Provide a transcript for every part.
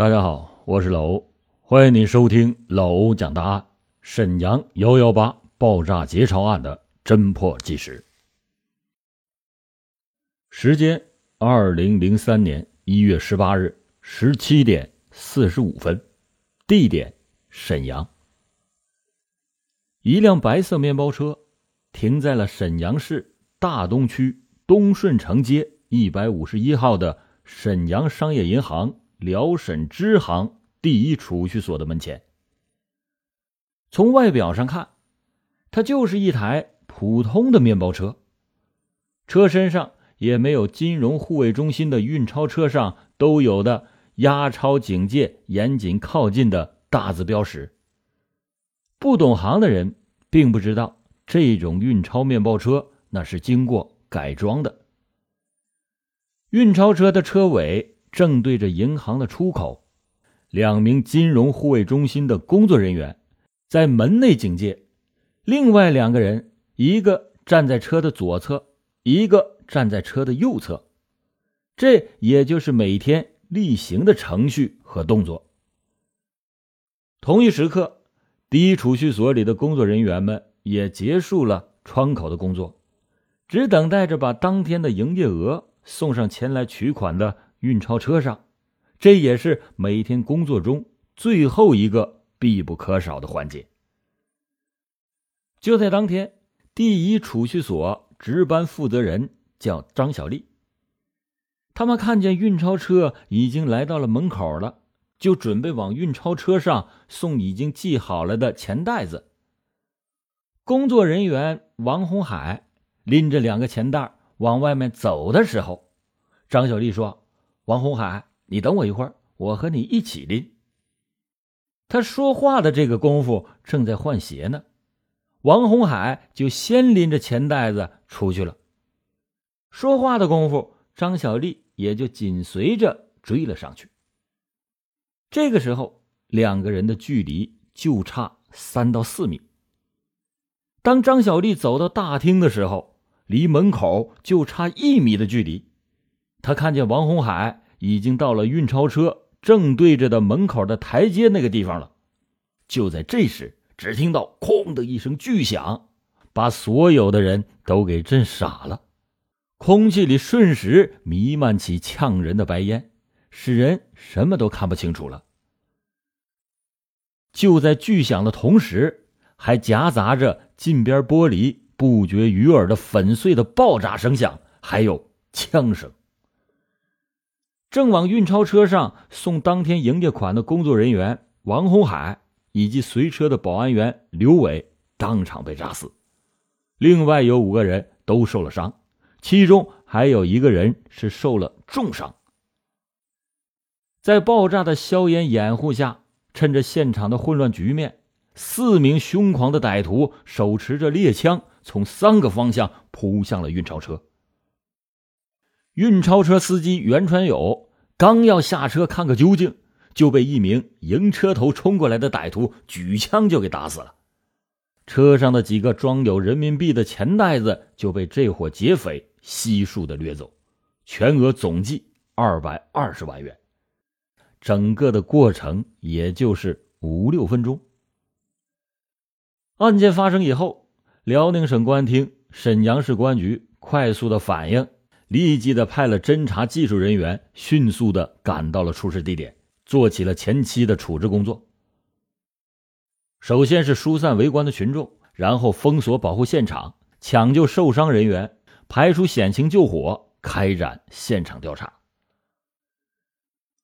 大家好，我是老欧，欢迎您收听老欧讲大案——沈阳幺幺八爆炸劫钞案的侦破纪实。时间：二零零三年一月十八日十七点四十五分，地点：沈阳。一辆白色面包车停在了沈阳市大东区东顺城街一百五十一号的沈阳商业银行。辽沈支行第一储蓄所的门前。从外表上看，它就是一台普通的面包车，车身上也没有金融护卫中心的运钞车上都有的“押钞警戒，严谨靠近”的大字标识。不懂行的人并不知道，这种运钞面包车那是经过改装的。运钞车的车尾。正对着银行的出口，两名金融护卫中心的工作人员在门内警戒，另外两个人一个站在车的左侧，一个站在车的右侧，这也就是每天例行的程序和动作。同一时刻，第一储蓄所里的工作人员们也结束了窗口的工作，只等待着把当天的营业额送上前来取款的。运钞车上，这也是每天工作中最后一个必不可少的环节。就在当天，第一储蓄所值班负责人叫张小丽。他们看见运钞车已经来到了门口了，就准备往运钞车上送已经系好了的钱袋子。工作人员王红海拎着两个钱袋往外面走的时候，张小丽说。王红海，你等我一会儿，我和你一起拎。他说话的这个功夫正在换鞋呢，王红海就先拎着钱袋子出去了。说话的功夫，张小丽也就紧随着追了上去。这个时候，两个人的距离就差三到四米。当张小丽走到大厅的时候，离门口就差一米的距离。他看见王红海已经到了运钞车正对着的门口的台阶那个地方了。就在这时，只听到“哐”的一声巨响，把所有的人都给震傻了。空气里瞬时弥漫起呛人的白烟，使人什么都看不清楚了。就在巨响的同时，还夹杂着近边玻璃不绝于耳的粉碎的爆炸声响，还有枪声。正往运钞车上送当天营业款的工作人员王红海以及随车的保安员刘伟当场被炸死，另外有五个人都受了伤，其中还有一个人是受了重伤。在爆炸的硝烟掩护下，趁着现场的混乱局面，四名凶狂的歹徒手持着猎枪，从三个方向扑向了运钞车。运钞车司机袁传友刚要下车看个究竟，就被一名迎车头冲过来的歹徒举枪就给打死了。车上的几个装有人民币的钱袋子就被这伙劫匪悉数的掠走，全额总计二百二十万元。整个的过程也就是五六分钟。案件发生以后，辽宁省公安厅、沈阳市公安局快速的反应。立即的派了侦查技术人员，迅速的赶到了出事地点，做起了前期的处置工作。首先是疏散围观的群众，然后封锁保护现场，抢救受伤人员，排除险情救火，开展现场调查。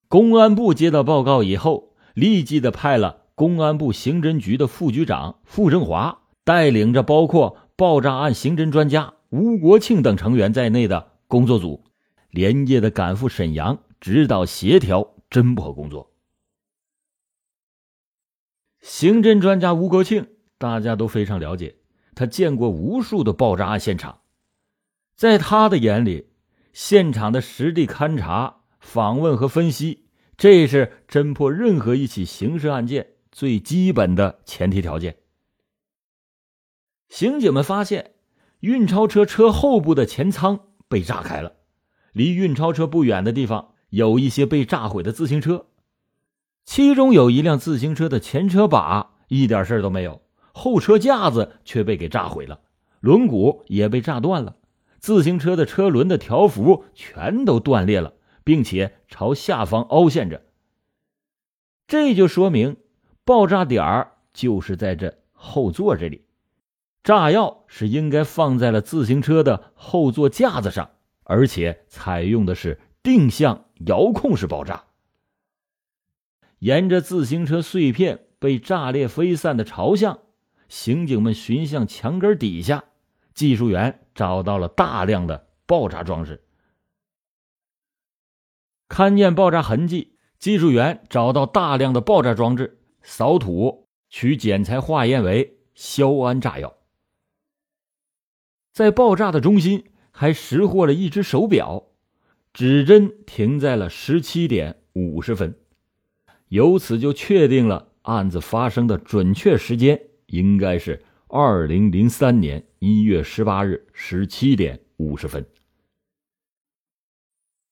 公安部接到报告以后，立即的派了公安部刑侦局的副局长傅振华，带领着包括爆炸案刑侦专家吴国庆等成员在内的。工作组连夜的赶赴沈阳，指导协调侦破工作。刑侦专家吴国庆，大家都非常了解，他见过无数的爆炸案现场，在他的眼里，现场的实地勘查、访问和分析，这是侦破任何一起刑事案件最基本的前提条件。刑警们发现，运钞车车后部的前舱。被炸开了，离运钞车不远的地方有一些被炸毁的自行车，其中有一辆自行车的前车把一点事都没有，后车架子却被给炸毁了，轮毂也被炸断了，自行车的车轮的条幅全都断裂了，并且朝下方凹陷着。这就说明爆炸点就是在这后座这里，炸药是应该放在了自行车的后座架子上，而且采用的是定向遥控式爆炸。沿着自行车碎片被炸裂飞散的朝向，刑警们寻向墙根底下，技术员找到了大量的爆炸装置。勘验爆炸痕迹，技术员找到大量的爆炸装置，扫土取检材化验为硝铵炸药。在爆炸的中心还拾获了一只手表，指针停在了十七点五十分。由此就确定了案子发生的准确时间，应该是二零零三年一月十八日十七点五十分。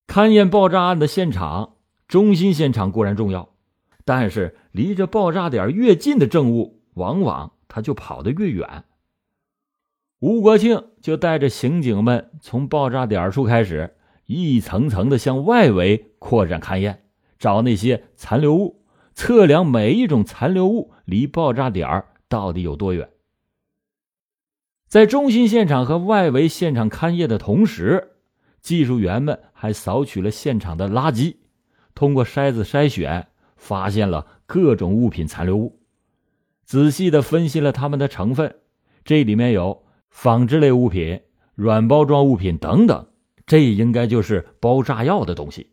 勘验爆炸案的现场，中心现场固然重要，但是离着爆炸点越近的证物，往往它就跑得越远。吴国庆就带着刑警们从爆炸点处开始，一层层的向外围扩展勘验。找那些残留物，测量每一种残留物离爆炸点到底有多远。在中心现场和外围现场勘验的同时，技术员们还扫取了现场的垃圾，通过筛子筛选，发现了各种物品残留物，仔细的分析了它们的成分，这里面有纺织类物品、软包装物品等等，这应该就是包炸药的东西，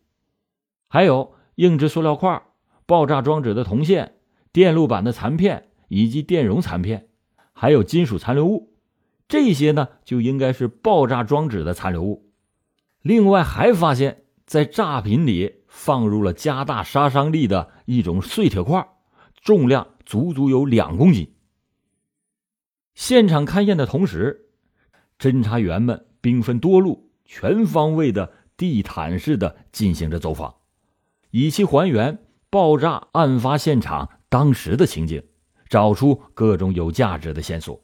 还有。硬质塑料块、爆炸装置的铜线、电路板的残片以及电容残片，还有金属残留物，这些呢就应该是爆炸装置的残留物。另外还发现，在炸品里放入了加大杀伤力的一种碎铁块，重量足足有两公斤。现场勘验的同时，侦查员们兵分多路，全方位的地毯式的进行着走访。以期还原爆炸案发现场当时的情景，找出各种有价值的线索。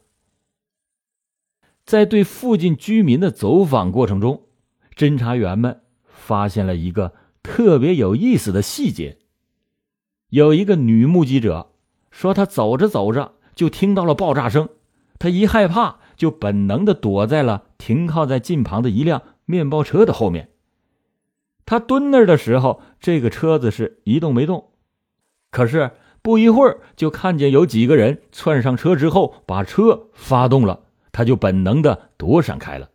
在对附近居民的走访过程中，侦查员们发现了一个特别有意思的细节：有一个女目击者说，她走着走着就听到了爆炸声，他一害怕就本能的躲在了停靠在近旁的一辆面包车的后面。他蹲那儿的时候，这个车子是一动没动。可是不一会儿，就看见有几个人窜上车之后，把车发动了，他就本能的躲闪开了。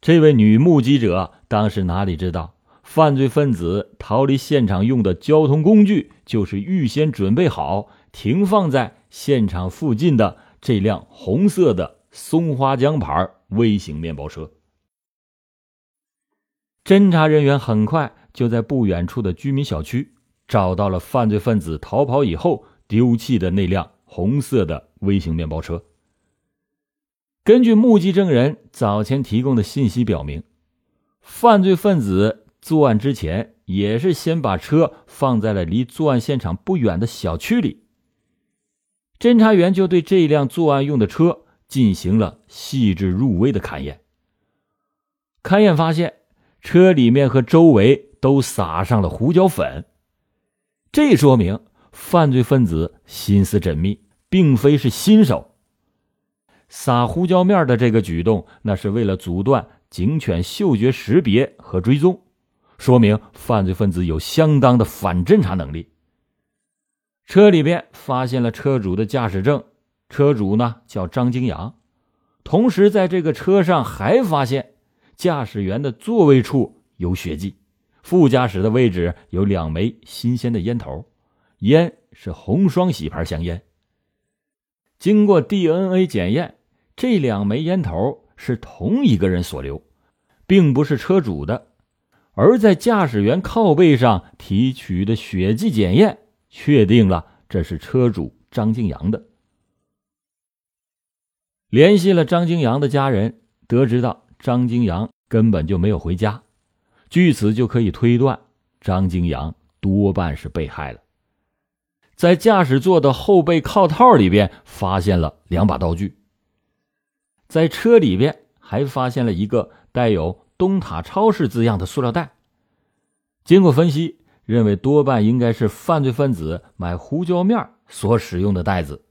这位女目击者当时哪里知道，犯罪分子逃离现场用的交通工具，就是预先准备好停放在现场附近的这辆红色的松花江牌微型面包车。侦查人员很快就在不远处的居民小区找到了犯罪分子逃跑以后丢弃的那辆红色的微型面包车。根据目击证人早前提供的信息表明，犯罪分子作案之前也是先把车放在了离作案现场不远的小区里。侦查员就对这辆作案用的车进行了细致入微的勘验。勘验发现。车里面和周围都撒上了胡椒粉，这说明犯罪分子心思缜密，并非是新手。撒胡椒面的这个举动，那是为了阻断警犬嗅觉识别和追踪，说明犯罪分子有相当的反侦查能力。车里边发现了车主的驾驶证，车主呢叫张金阳，同时在这个车上还发现。驾驶员的座位处有血迹，副驾驶的位置有两枚新鲜的烟头，烟是红双喜牌香烟。经过 DNA 检验，这两枚烟头是同一个人所留，并不是车主的。而在驾驶员靠背上提取的血迹检验，确定了这是车主张静阳的。联系了张金阳的家人，得知到。张金阳根本就没有回家，据此就可以推断，张金阳多半是被害了。在驾驶座的后背靠套里边发现了两把刀具，在车里边还发现了一个带有“东塔超市”字样的塑料袋。经过分析，认为多半应该是犯罪分子买胡椒面所使用的袋子。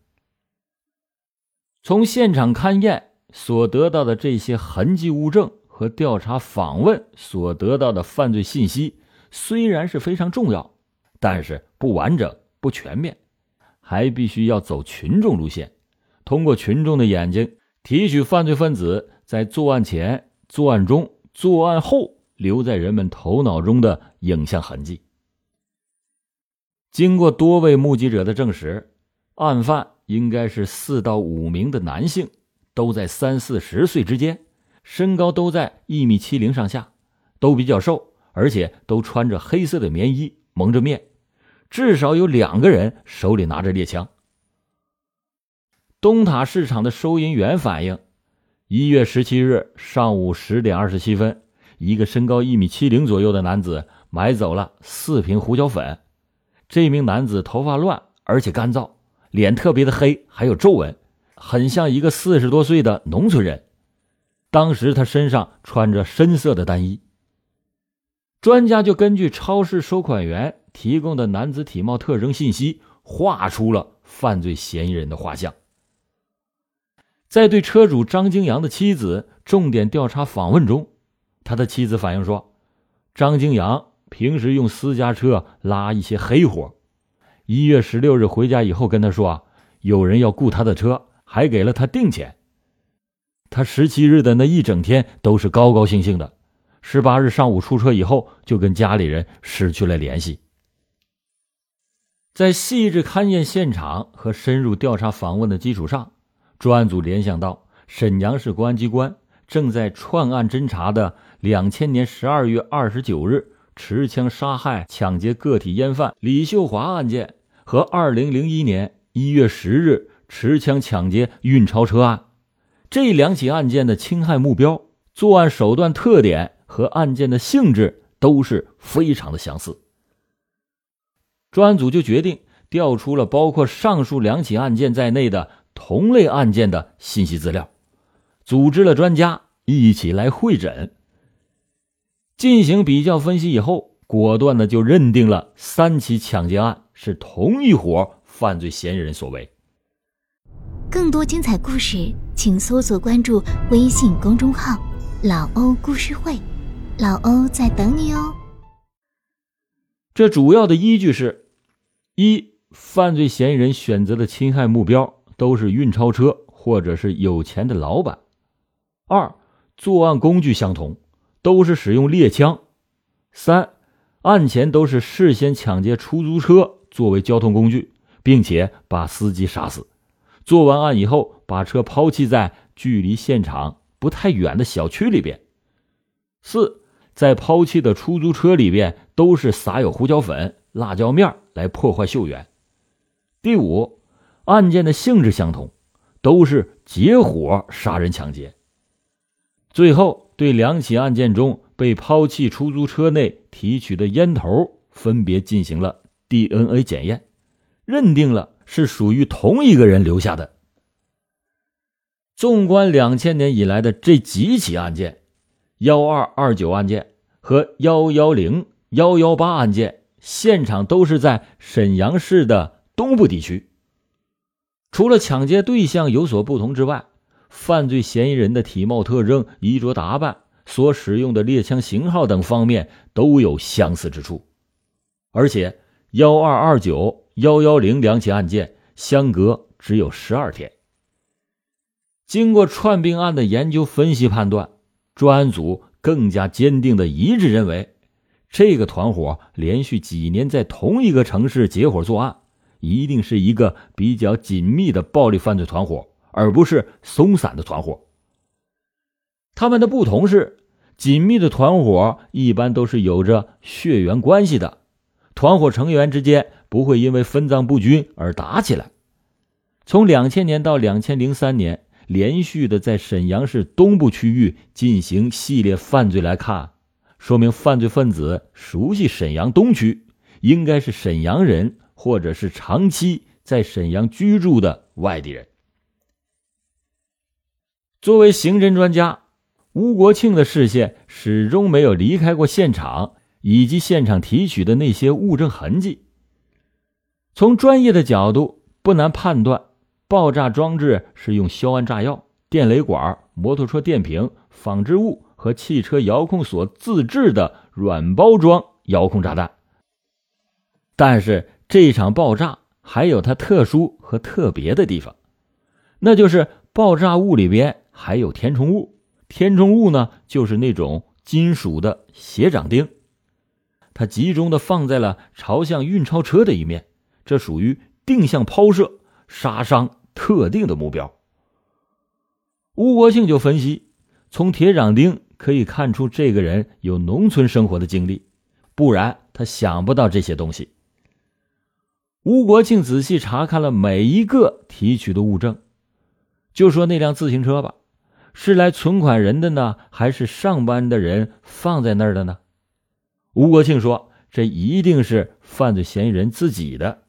从现场勘验所得到的这些痕迹物证和调查访问所得到的犯罪信息，虽然是非常重要，但是不完整。不全面，还必须要走群众路线，通过群众的眼睛提取犯罪分子在作案前、作案中、作案后留在人们头脑中的影像痕迹。经过多位目击者的证实，案犯应该是四到五名的男性，都在三四十岁之间，身高都在一米七零上下，都比较瘦，而且都穿着黑色的棉衣，蒙着面。至少有两个人手里拿着猎枪。东塔市场的收银员反映，一月十七日上午十点二十七分，一个身高一米七零左右的男子买走了四瓶胡椒粉。这名男子头发乱，而且干燥，脸特别的黑，还有皱纹，很像一个四十多岁的农村人。当时他身上穿着深色的单衣。专家就根据超市收款员。提供的男子体貌特征信息画出了犯罪嫌疑人的画像。在对车主张金阳的妻子重点调查访问中，他的妻子反映说，张金阳平时用私家车拉一些黑活。一月十六日回家以后跟他说啊，有人要雇他的车，还给了他定钱。他十七日的那一整天都是高高兴兴的。十八日上午出车以后，就跟家里人失去了联系。在细致勘验现场和深入调查访问的基础上，专案组联想到沈阳市公安机关正在串案侦查的两千年十二月二十九日持枪杀害、抢劫个体烟贩李秀华案件和二零零一年一月十日持枪抢劫运钞车案这两起案件的侵害目标、作案手段特点和案件的性质都是非常的相似。专案组就决定调出了包括上述两起案件在内的同类案件的信息资料，组织了专家一起来会诊。进行比较分析以后，果断的就认定了三起抢劫案是同一伙犯罪嫌疑人所为。更多精彩故事，请搜索关注微信公众号“老欧故事会”，老欧在等你哦。这主要的依据是。一犯罪嫌疑人选择的侵害目标都是运钞车或者是有钱的老板。二作案工具相同，都是使用猎枪。三案前都是事先抢劫出租车作为交通工具，并且把司机杀死。做完案以后，把车抛弃在距离现场不太远的小区里边。四在抛弃的出租车里边都是撒有胡椒粉、辣椒面来破坏嗅源。第五，案件的性质相同，都是结伙杀人抢劫。最后，对两起案件中被抛弃出租车内提取的烟头分别进行了 DNA 检验，认定了是属于同一个人留下的。纵观两千年以来的这几起案件，幺二二九案件和幺幺零幺幺八案件。现场都是在沈阳市的东部地区。除了抢劫对象有所不同之外，犯罪嫌疑人的体貌特征、衣着打扮、所使用的猎枪型号等方面都有相似之处。而且，幺二二九、幺幺零两起案件相隔只有十二天。经过串并案的研究分析判断，专案组更加坚定的一致认为。这个团伙连续几年在同一个城市结伙作案，一定是一个比较紧密的暴力犯罪团伙，而不是松散的团伙。他们的不同是，紧密的团伙一般都是有着血缘关系的，团伙成员之间不会因为分赃不均而打起来。从两千年到两千零三年，连续的在沈阳市东部区域进行系列犯罪来看。说明犯罪分子熟悉沈阳东区，应该是沈阳人，或者是长期在沈阳居住的外地人。作为刑侦专家，吴国庆的视线始终没有离开过现场以及现场提取的那些物证痕迹。从专业的角度，不难判断，爆炸装置是用硝铵炸药、电雷管、摩托车电瓶、纺织物和汽车遥控所自制的软包装遥控炸弹。但是这场爆炸还有它特殊和特别的地方，那就是爆炸物里边。还有填充物，填充物呢，就是那种金属的斜长钉，它集中的放在了朝向运钞车的一面，这属于定向抛射，杀伤特定的目标。吴国庆就分析，从铁掌钉可以看出这个人有农村生活的经历，不然他想不到这些东西。吴国庆仔细查看了每一个提取的物证，就说那辆自行车吧。是来存款人的呢，还是上班的人放在那儿的呢？吴国庆说：“这一定是犯罪嫌疑人自己的。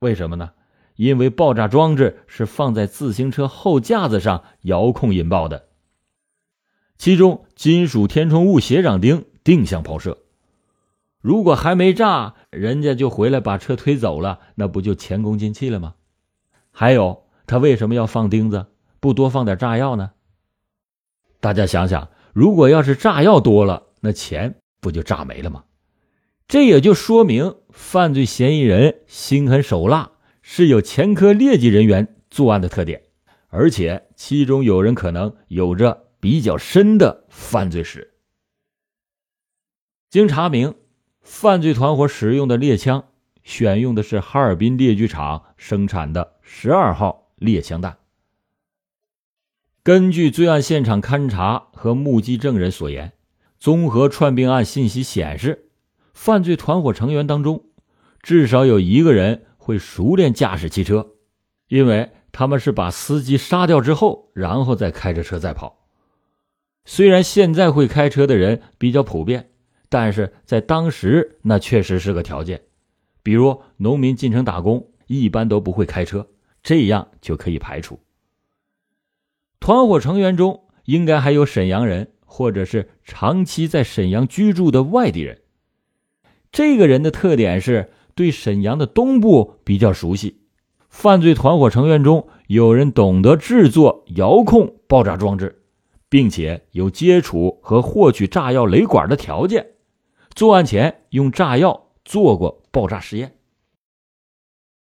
为什么呢？因为爆炸装置是放在自行车后架子上遥控引爆的，其中金属填充物斜长钉定向抛射。如果还没炸，人家就回来把车推走了，那不就前功尽弃了吗？还有，他为什么要放钉子，不多放点炸药呢？”大家想想，如果要是炸药多了，那钱不就炸没了吗？这也就说明犯罪嫌疑人心狠手辣，是有前科劣迹人员作案的特点，而且其中有人可能有着比较深的犯罪史。经查明，犯罪团伙使用的猎枪选用的是哈尔滨猎具厂生产的十二号猎枪弹。根据罪案现场勘查和目击证人所言，综合串并案信息显示，犯罪团伙成员当中，至少有一个人会熟练驾驶汽车，因为他们是把司机杀掉之后，然后再开着车再跑。虽然现在会开车的人比较普遍，但是在当时那确实是个条件。比如农民进城打工，一般都不会开车，这样就可以排除。团伙成员中应该还有沈阳人，或者是长期在沈阳居住的外地人。这个人的特点是对沈阳的东部比较熟悉。犯罪团伙成员中有人懂得制作遥控爆炸装置，并且有接触和获取炸药雷管的条件。作案前用炸药做过爆炸实验。